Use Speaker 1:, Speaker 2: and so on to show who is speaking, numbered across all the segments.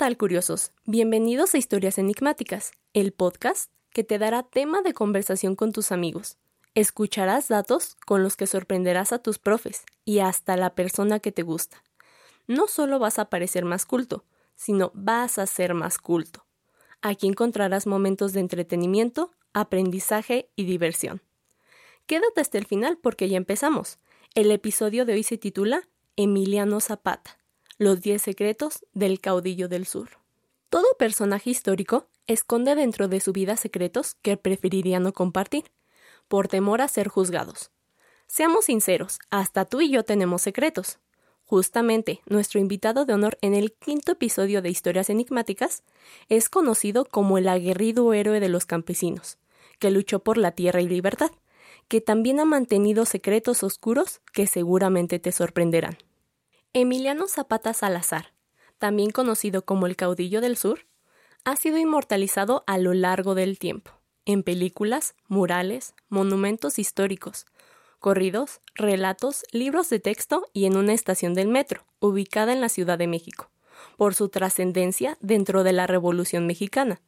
Speaker 1: tal, curiosos? Bienvenidos a Historias Enigmáticas, el podcast que te dará tema de conversación con tus amigos. Escucharás datos con los que sorprenderás a tus profes y hasta la persona que te gusta. No solo vas a parecer más culto, sino vas a ser más culto. Aquí encontrarás momentos de entretenimiento, aprendizaje y diversión. Quédate hasta el final porque ya empezamos. El episodio de hoy se titula Emiliano Zapata los 10 secretos del caudillo del sur. Todo personaje histórico esconde dentro de su vida secretos que preferiría no compartir, por temor a ser juzgados. Seamos sinceros, hasta tú y yo tenemos secretos. Justamente, nuestro invitado de honor en el quinto episodio de Historias Enigmáticas es conocido como el aguerrido héroe de los campesinos, que luchó por la tierra y libertad, que también ha mantenido secretos oscuros que seguramente te sorprenderán. Emiliano Zapata Salazar, también conocido como el caudillo del sur, ha sido inmortalizado a lo largo del tiempo, en películas, murales, monumentos históricos, corridos, relatos, libros de texto y en una estación del metro, ubicada en la Ciudad de México, por su trascendencia dentro de la Revolución Mexicana,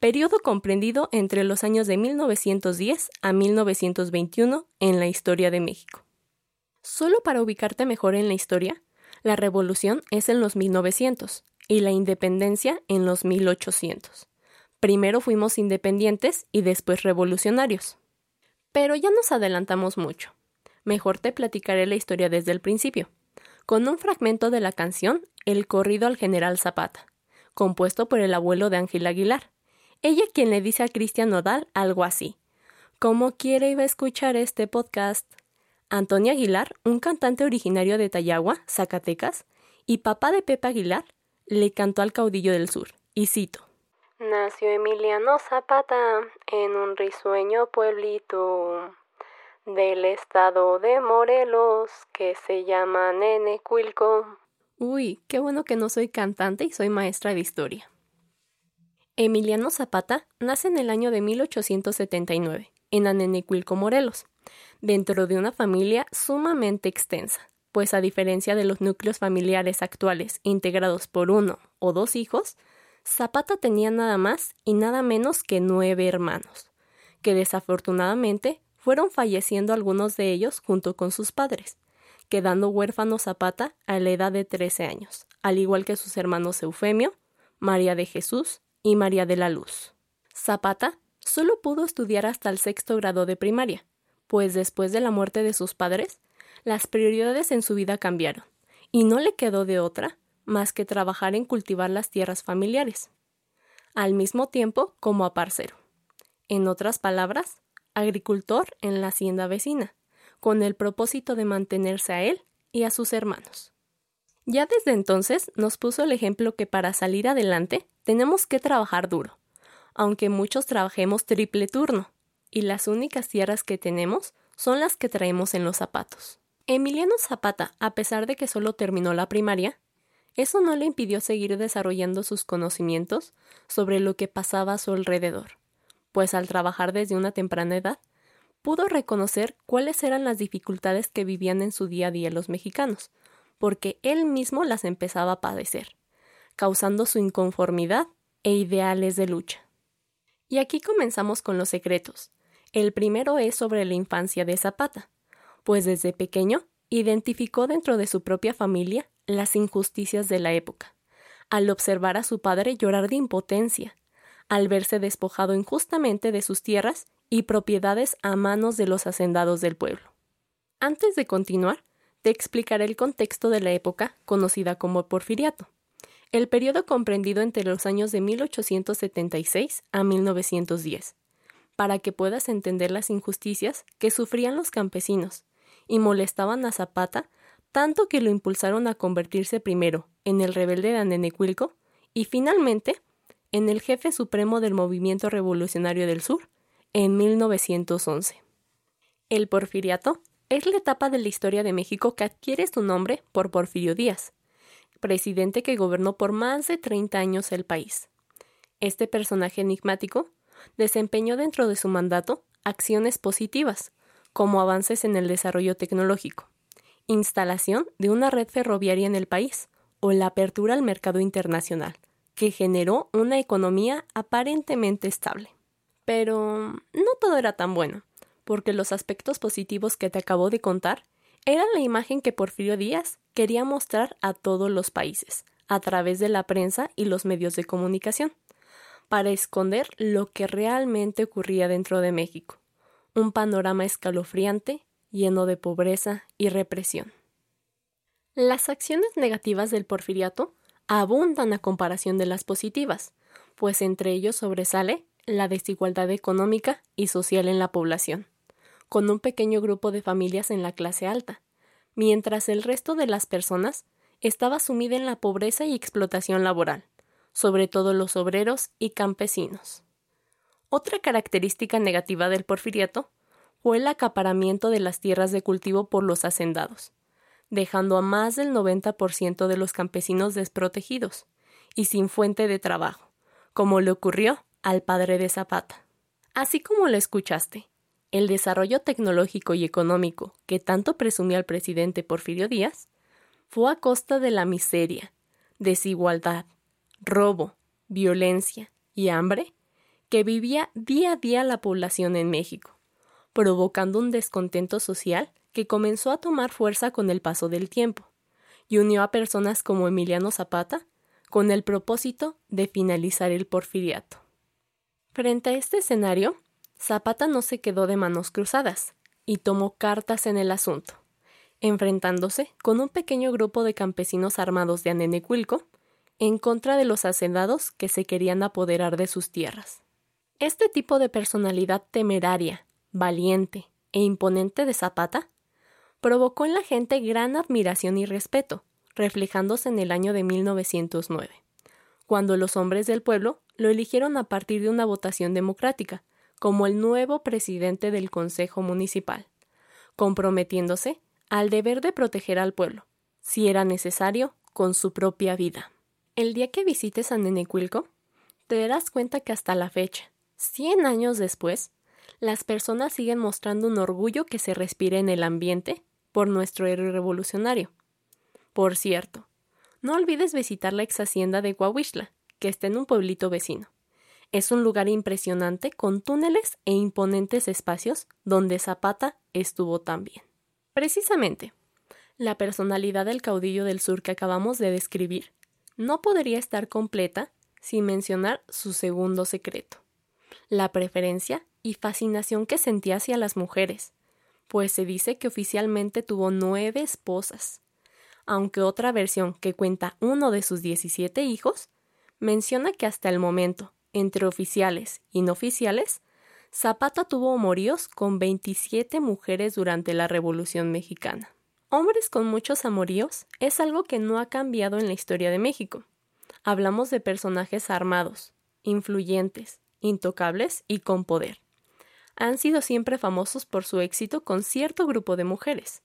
Speaker 1: periodo comprendido entre los años de 1910 a 1921 en la historia de México. Solo para ubicarte mejor en la historia, la revolución es en los 1900 y la independencia en los 1800. Primero fuimos independientes y después revolucionarios. Pero ya nos adelantamos mucho. Mejor te platicaré la historia desde el principio, con un fragmento de la canción El corrido al general Zapata, compuesto por el abuelo de Ángel Aguilar. Ella quien le dice a Cristian Nodal algo así. ¿Cómo quiere iba a escuchar este podcast? Antonio Aguilar, un cantante originario de Tayagua, Zacatecas, y papá de Pepe Aguilar, le cantó al caudillo del sur, y cito. Nació Emiliano Zapata en un risueño pueblito del estado de Morelos que se llama Nenecuilco. Uy, qué bueno que no soy cantante y soy maestra de historia. Emiliano Zapata nace en el año de 1879, en Anenecuilco, Morelos dentro de una familia sumamente extensa, pues a diferencia de los núcleos familiares actuales integrados por uno o dos hijos, Zapata tenía nada más y nada menos que nueve hermanos, que desafortunadamente fueron falleciendo algunos de ellos junto con sus padres, quedando huérfano Zapata a la edad de 13 años, al igual que sus hermanos Eufemio, María de Jesús y María de la Luz. Zapata solo pudo estudiar hasta el sexto grado de primaria, pues después de la muerte de sus padres, las prioridades en su vida cambiaron, y no le quedó de otra más que trabajar en cultivar las tierras familiares, al mismo tiempo como aparcero. En otras palabras, agricultor en la hacienda vecina, con el propósito de mantenerse a él y a sus hermanos. Ya desde entonces nos puso el ejemplo que para salir adelante tenemos que trabajar duro, aunque muchos trabajemos triple turno, y las únicas tierras que tenemos son las que traemos en los zapatos. Emiliano Zapata, a pesar de que solo terminó la primaria, eso no le impidió seguir desarrollando sus conocimientos sobre lo que pasaba a su alrededor, pues al trabajar desde una temprana edad, pudo reconocer cuáles eran las dificultades que vivían en su día a día los mexicanos, porque él mismo las empezaba a padecer, causando su inconformidad e ideales de lucha. Y aquí comenzamos con los secretos, el primero es sobre la infancia de Zapata, pues desde pequeño identificó dentro de su propia familia las injusticias de la época, al observar a su padre llorar de impotencia, al verse despojado injustamente de sus tierras y propiedades a manos de los hacendados del pueblo. Antes de continuar, te explicaré el contexto de la época conocida como Porfiriato, el periodo comprendido entre los años de 1876 a 1910 para que puedas entender las injusticias que sufrían los campesinos y molestaban a Zapata tanto que lo impulsaron a convertirse primero en el rebelde de Anenecuilco y finalmente en el jefe supremo del movimiento revolucionario del sur en 1911. El porfiriato es la etapa de la historia de México que adquiere su nombre por Porfirio Díaz, presidente que gobernó por más de 30 años el país. Este personaje enigmático desempeñó dentro de su mandato acciones positivas, como avances en el desarrollo tecnológico, instalación de una red ferroviaria en el país o la apertura al mercado internacional, que generó una economía aparentemente estable. Pero no todo era tan bueno, porque los aspectos positivos que te acabo de contar eran la imagen que Porfirio Díaz quería mostrar a todos los países, a través de la prensa y los medios de comunicación, para esconder lo que realmente ocurría dentro de México, un panorama escalofriante, lleno de pobreza y represión. Las acciones negativas del porfiriato abundan a comparación de las positivas, pues entre ellos sobresale la desigualdad económica y social en la población, con un pequeño grupo de familias en la clase alta, mientras el resto de las personas estaba sumida en la pobreza y explotación laboral, sobre todo los obreros y campesinos. Otra característica negativa del porfiriato fue el acaparamiento de las tierras de cultivo por los hacendados, dejando a más del 90% de los campesinos desprotegidos y sin fuente de trabajo, como le ocurrió al padre de Zapata. Así como lo escuchaste, el desarrollo tecnológico y económico que tanto presumía el presidente Porfirio Díaz fue a costa de la miseria, desigualdad, robo, violencia y hambre que vivía día a día la población en México, provocando un descontento social que comenzó a tomar fuerza con el paso del tiempo, y unió a personas como Emiliano Zapata con el propósito de finalizar el porfiriato. Frente a este escenario, Zapata no se quedó de manos cruzadas y tomó cartas en el asunto, enfrentándose con un pequeño grupo de campesinos armados de Anenecuilco en contra de los hacendados que se querían apoderar de sus tierras. Este tipo de personalidad temeraria, valiente e imponente de Zapata provocó en la gente gran admiración y respeto, reflejándose en el año de 1909, cuando los hombres del pueblo lo eligieron a partir de una votación democrática, como el nuevo presidente del Consejo Municipal, comprometiéndose al deber de proteger al pueblo, si era necesario, con su propia vida. El día que visites a Nenecuilco, te darás cuenta que hasta la fecha, 100 años después, las personas siguen mostrando un orgullo que se respira en el ambiente por nuestro héroe revolucionario. Por cierto, no olvides visitar la ex hacienda de Coahuishla, que está en un pueblito vecino. Es un lugar impresionante con túneles e imponentes espacios donde Zapata estuvo también. Precisamente, la personalidad del caudillo del sur que acabamos de describir no podría estar completa sin mencionar su segundo secreto, la preferencia y fascinación que sentía hacia las mujeres, pues se dice que oficialmente tuvo nueve esposas, aunque otra versión que cuenta uno de sus diecisiete hijos menciona que hasta el momento entre oficiales y no oficiales, Zapata tuvo amoríos con 27 mujeres durante la Revolución Mexicana. Hombres con muchos amoríos es algo que no ha cambiado en la historia de México. Hablamos de personajes armados, influyentes, intocables y con poder. Han sido siempre famosos por su éxito con cierto grupo de mujeres.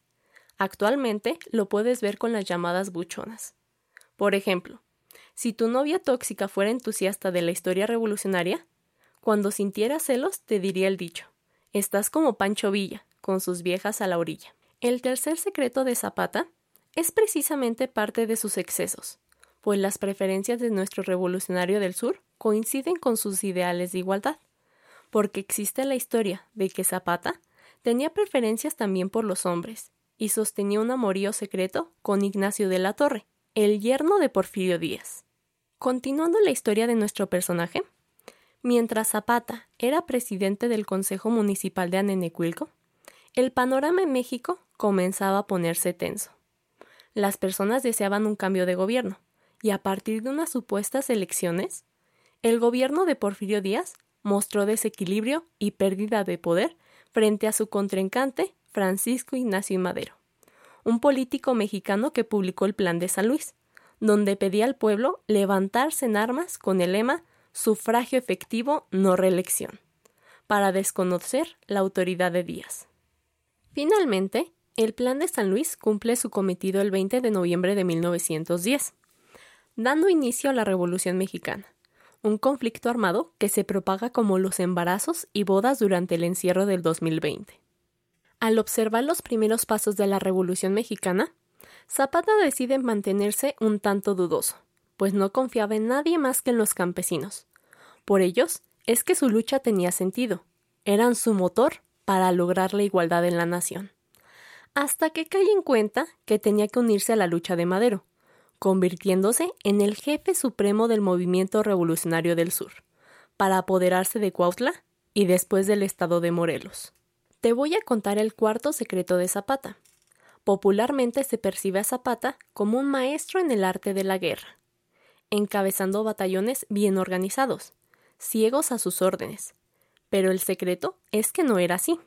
Speaker 1: Actualmente lo puedes ver con las llamadas buchonas. Por ejemplo, si tu novia tóxica fuera entusiasta de la historia revolucionaria, cuando sintiera celos te diría el dicho, estás como Pancho Villa, con sus viejas a la orilla. El tercer secreto de Zapata es precisamente parte de sus excesos, pues las preferencias de nuestro revolucionario del sur coinciden con sus ideales de igualdad, porque existe la historia de que Zapata tenía preferencias también por los hombres y sostenía un amorío secreto con Ignacio de la Torre, el yerno de Porfirio Díaz. Continuando la historia de nuestro personaje, mientras Zapata era presidente del Consejo Municipal de Anenecuilco, el panorama en México comenzaba a ponerse tenso. Las personas deseaban un cambio de gobierno, y a partir de unas supuestas elecciones, el gobierno de Porfirio Díaz mostró desequilibrio y pérdida de poder frente a su contrincante Francisco Ignacio Madero un político mexicano que publicó el Plan de San Luis, donde pedía al pueblo levantarse en armas con el lema sufragio efectivo, no reelección, para desconocer la autoridad de Díaz. Finalmente, el Plan de San Luis cumple su cometido el 20 de noviembre de 1910, dando inicio a la Revolución Mexicana, un conflicto armado que se propaga como los embarazos y bodas durante el encierro del 2020. Al observar los primeros pasos de la Revolución mexicana, Zapata decide mantenerse un tanto dudoso, pues no confiaba en nadie más que en los campesinos. Por ellos es que su lucha tenía sentido, eran su motor para lograr la igualdad en la nación. Hasta que cae en cuenta que tenía que unirse a la lucha de Madero, convirtiéndose en el jefe supremo del movimiento revolucionario del sur, para apoderarse de Cuautla y después del estado de Morelos. Te voy a contar el cuarto secreto de Zapata. Popularmente se percibe a Zapata como un maestro en el arte de la guerra, encabezando batallones bien organizados, ciegos a sus órdenes. Pero el secreto es que no era así.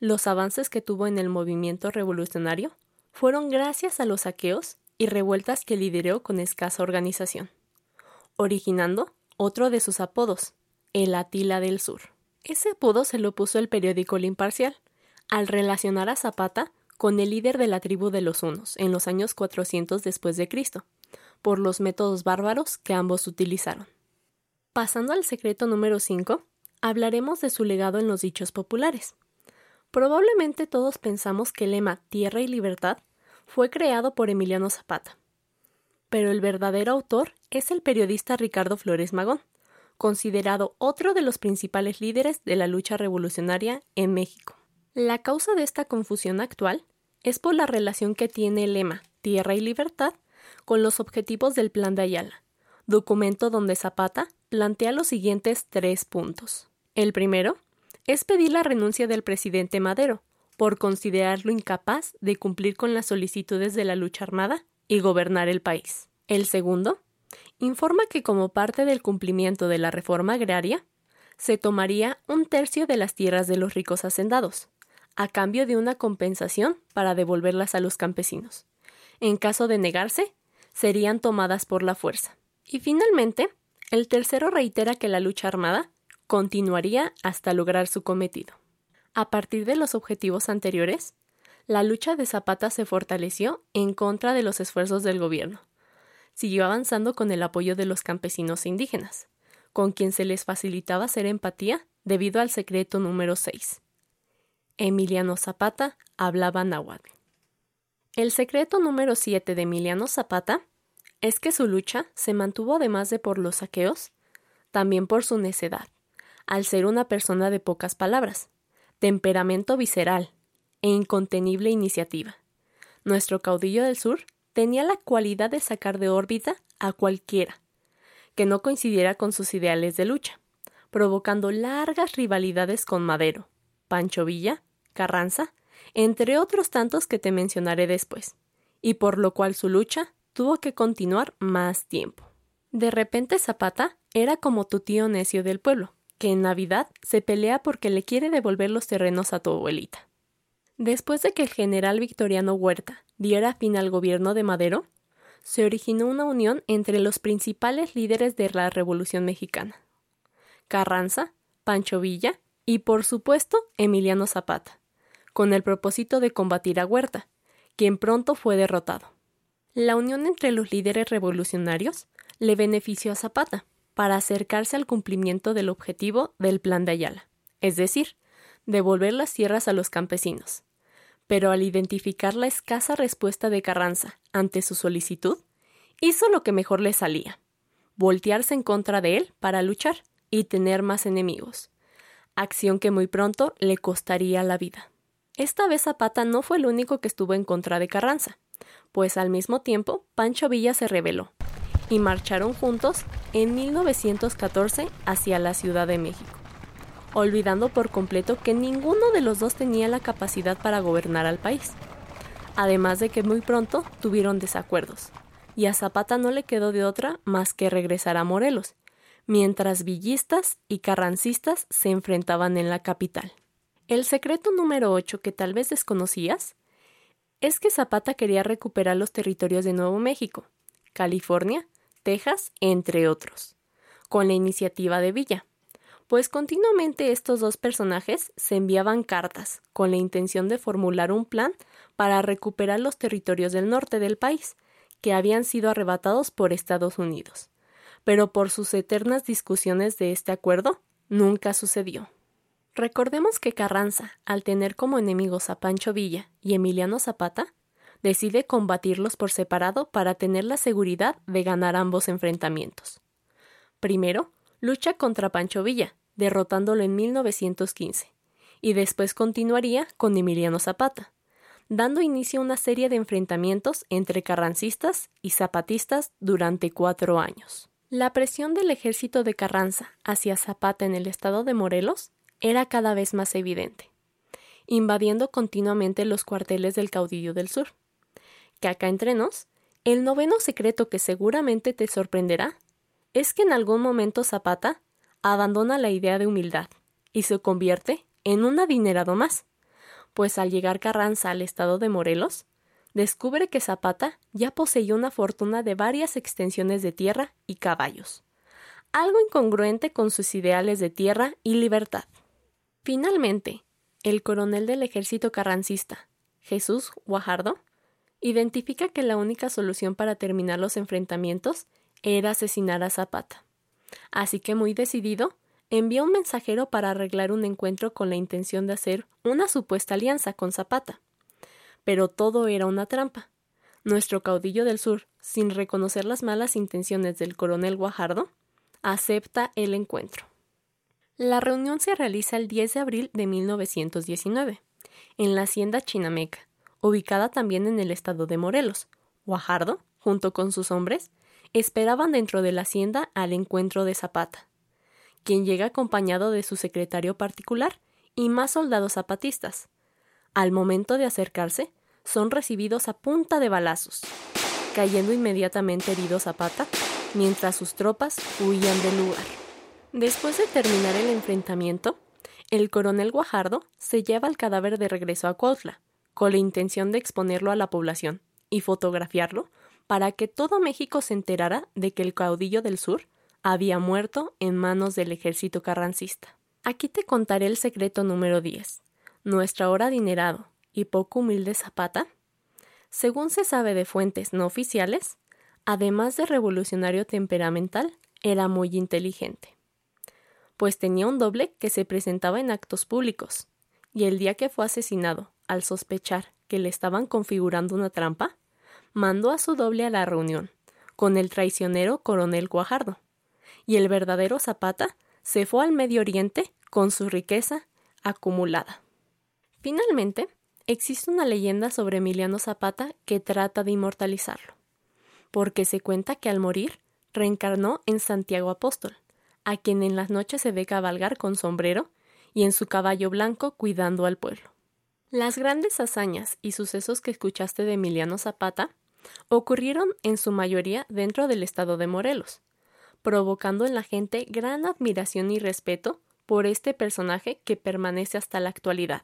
Speaker 1: Los avances que tuvo en el movimiento revolucionario fueron gracias a los saqueos y revueltas que lideró con escasa organización, originando otro de sus apodos, el Atila del Sur. Ese apodo se lo puso el periódico El Imparcial, al relacionar a Zapata con el líder de la tribu de los Hunos en los años 400 después de Cristo, por los métodos bárbaros que ambos utilizaron. Pasando al secreto número 5, hablaremos de su legado en los dichos populares. Probablemente todos pensamos que el lema Tierra y Libertad fue creado por Emiliano Zapata, pero el verdadero autor es el periodista Ricardo Flores Magón, considerado otro de los principales líderes de la lucha revolucionaria en México. La causa de esta confusión actual es por la relación que tiene el lema Tierra y Libertad con los objetivos del Plan de Ayala, documento donde Zapata plantea los siguientes tres puntos. El primero es pedir la renuncia del presidente Madero, por considerarlo incapaz de cumplir con las solicitudes de la lucha armada y gobernar el país. El segundo informa que como parte del cumplimiento de la reforma agraria, se tomaría un tercio de las tierras de los ricos hacendados, a cambio de una compensación para devolverlas a los campesinos. En caso de negarse, serían tomadas por la fuerza. Y finalmente, el tercero reitera que la lucha armada continuaría hasta lograr su cometido. A partir de los objetivos anteriores, la lucha de Zapata se fortaleció en contra de los esfuerzos del gobierno, siguió avanzando con el apoyo de los campesinos indígenas, con quien se les facilitaba hacer empatía debido al secreto número 6. Emiliano Zapata hablaba náhuatl. El secreto número 7 de Emiliano Zapata es que su lucha se mantuvo además de por los saqueos, también por su necedad, al ser una persona de pocas palabras, temperamento visceral e incontenible iniciativa. Nuestro caudillo del sur tenía la cualidad de sacar de órbita a cualquiera que no coincidiera con sus ideales de lucha, provocando largas rivalidades con Madero, Pancho Villa, Carranza, entre otros tantos que te mencionaré después, y por lo cual su lucha tuvo que continuar más tiempo. De repente Zapata era como tu tío necio del pueblo, que en Navidad se pelea porque le quiere devolver los terrenos a tu abuelita. Después de que el general Victoriano Huerta diera fin al gobierno de Madero, se originó una unión entre los principales líderes de la Revolución Mexicana. Carranza, Pancho Villa y, por supuesto, Emiliano Zapata, con el propósito de combatir a Huerta, quien pronto fue derrotado. La unión entre los líderes revolucionarios le benefició a Zapata para acercarse al cumplimiento del objetivo del Plan de Ayala, es decir, devolver las tierras a los campesinos, pero al identificar la escasa respuesta de Carranza ante su solicitud, hizo lo que mejor le salía, voltearse en contra de él para luchar y tener más enemigos, acción que muy pronto le costaría la vida. Esta vez Zapata no fue el único que estuvo en contra de Carranza, pues al mismo tiempo Pancho Villa se rebeló y marcharon juntos en 1914 hacia la Ciudad de México olvidando por completo que ninguno de los dos tenía la capacidad para gobernar al país. Además de que muy pronto tuvieron desacuerdos, y a Zapata no le quedó de otra más que regresar a Morelos, mientras villistas y carrancistas se enfrentaban en la capital. El secreto número 8 que tal vez desconocías es que Zapata quería recuperar los territorios de Nuevo México, California, Texas, entre otros, con la iniciativa de Villa pues continuamente estos dos personajes se enviaban cartas con la intención de formular un plan para recuperar los territorios del norte del país, que habían sido arrebatados por Estados Unidos. Pero por sus eternas discusiones de este acuerdo, nunca sucedió. Recordemos que Carranza, al tener como enemigos a Pancho Villa y Emiliano Zapata, decide combatirlos por separado para tener la seguridad de ganar ambos enfrentamientos. Primero, lucha contra Pancho Villa, derrotándolo en 1915, y después continuaría con Emiliano Zapata, dando inicio a una serie de enfrentamientos entre carrancistas y zapatistas durante cuatro años. La presión del ejército de Carranza hacia Zapata en el estado de Morelos era cada vez más evidente, invadiendo continuamente los cuarteles del caudillo del sur. Que acá entre nos, el noveno secreto que seguramente te sorprenderá es que en algún momento Zapata abandona la idea de humildad y se convierte en un adinerado más, pues al llegar Carranza al estado de Morelos, descubre que Zapata ya poseía una fortuna de varias extensiones de tierra y caballos, algo incongruente con sus ideales de tierra y libertad. Finalmente, el coronel del ejército carrancista, Jesús Guajardo, identifica que la única solución para terminar los enfrentamientos era asesinar a Zapata. Así que muy decidido, envió un mensajero para arreglar un encuentro con la intención de hacer una supuesta alianza con Zapata. Pero todo era una trampa. Nuestro caudillo del sur, sin reconocer las malas intenciones del coronel Guajardo, acepta el encuentro. La reunión se realiza el 10 de abril de 1919, en la hacienda Chinameca, ubicada también en el estado de Morelos. Guajardo, junto con sus hombres, esperaban dentro de la hacienda al encuentro de Zapata, quien llega acompañado de su secretario particular y más soldados zapatistas. Al momento de acercarse, son recibidos a punta de balazos, cayendo inmediatamente herido Zapata, mientras sus tropas huían del lugar. Después de terminar el enfrentamiento, el coronel Guajardo se lleva el cadáver de regreso a Cuautla, con la intención de exponerlo a la población y fotografiarlo para que todo México se enterara de que el caudillo del sur había muerto en manos del ejército carrancista. Aquí te contaré el secreto número 10. Nuestro ahora adinerado y poco humilde Zapata, según se sabe de fuentes no oficiales, además de revolucionario temperamental, era muy inteligente, pues tenía un doble que se presentaba en actos públicos, y el día que fue asesinado, al sospechar que le estaban configurando una trampa, mandó a su doble a la reunión, con el traicionero coronel Guajardo, y el verdadero Zapata se fue al Medio Oriente con su riqueza acumulada. Finalmente, existe una leyenda sobre Emiliano Zapata que trata de inmortalizarlo, porque se cuenta que al morir reencarnó en Santiago Apóstol, a quien en las noches se ve cabalgar con sombrero y en su caballo blanco cuidando al pueblo. Las grandes hazañas y sucesos que escuchaste de Emiliano Zapata ocurrieron en su mayoría dentro del estado de Morelos, provocando en la gente gran admiración y respeto por este personaje que permanece hasta la actualidad.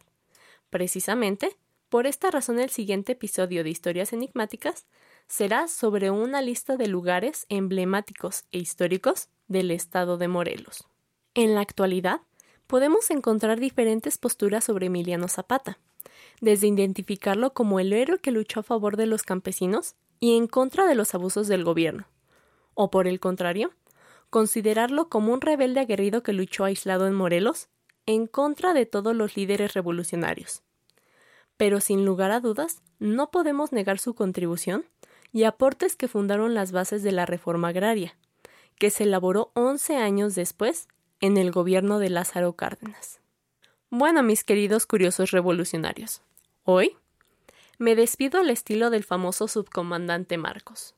Speaker 1: Precisamente, por esta razón el siguiente episodio de Historias Enigmáticas será sobre una lista de lugares emblemáticos e históricos del estado de Morelos. En la actualidad, podemos encontrar diferentes posturas sobre Emiliano Zapata, desde identificarlo como el héroe que luchó a favor de los campesinos y en contra de los abusos del gobierno, o por el contrario, considerarlo como un rebelde aguerrido que luchó aislado en Morelos en contra de todos los líderes revolucionarios. Pero sin lugar a dudas, no podemos negar su contribución y aportes que fundaron las bases de la reforma agraria, que se elaboró 11 años después en el gobierno de Lázaro Cárdenas. Bueno, mis queridos curiosos revolucionarios, hoy me despido al estilo del famoso subcomandante Marcos,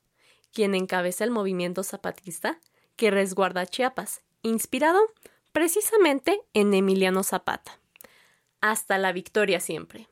Speaker 1: quien encabeza el movimiento zapatista que resguarda Chiapas, inspirado precisamente en Emiliano Zapata. Hasta la victoria siempre.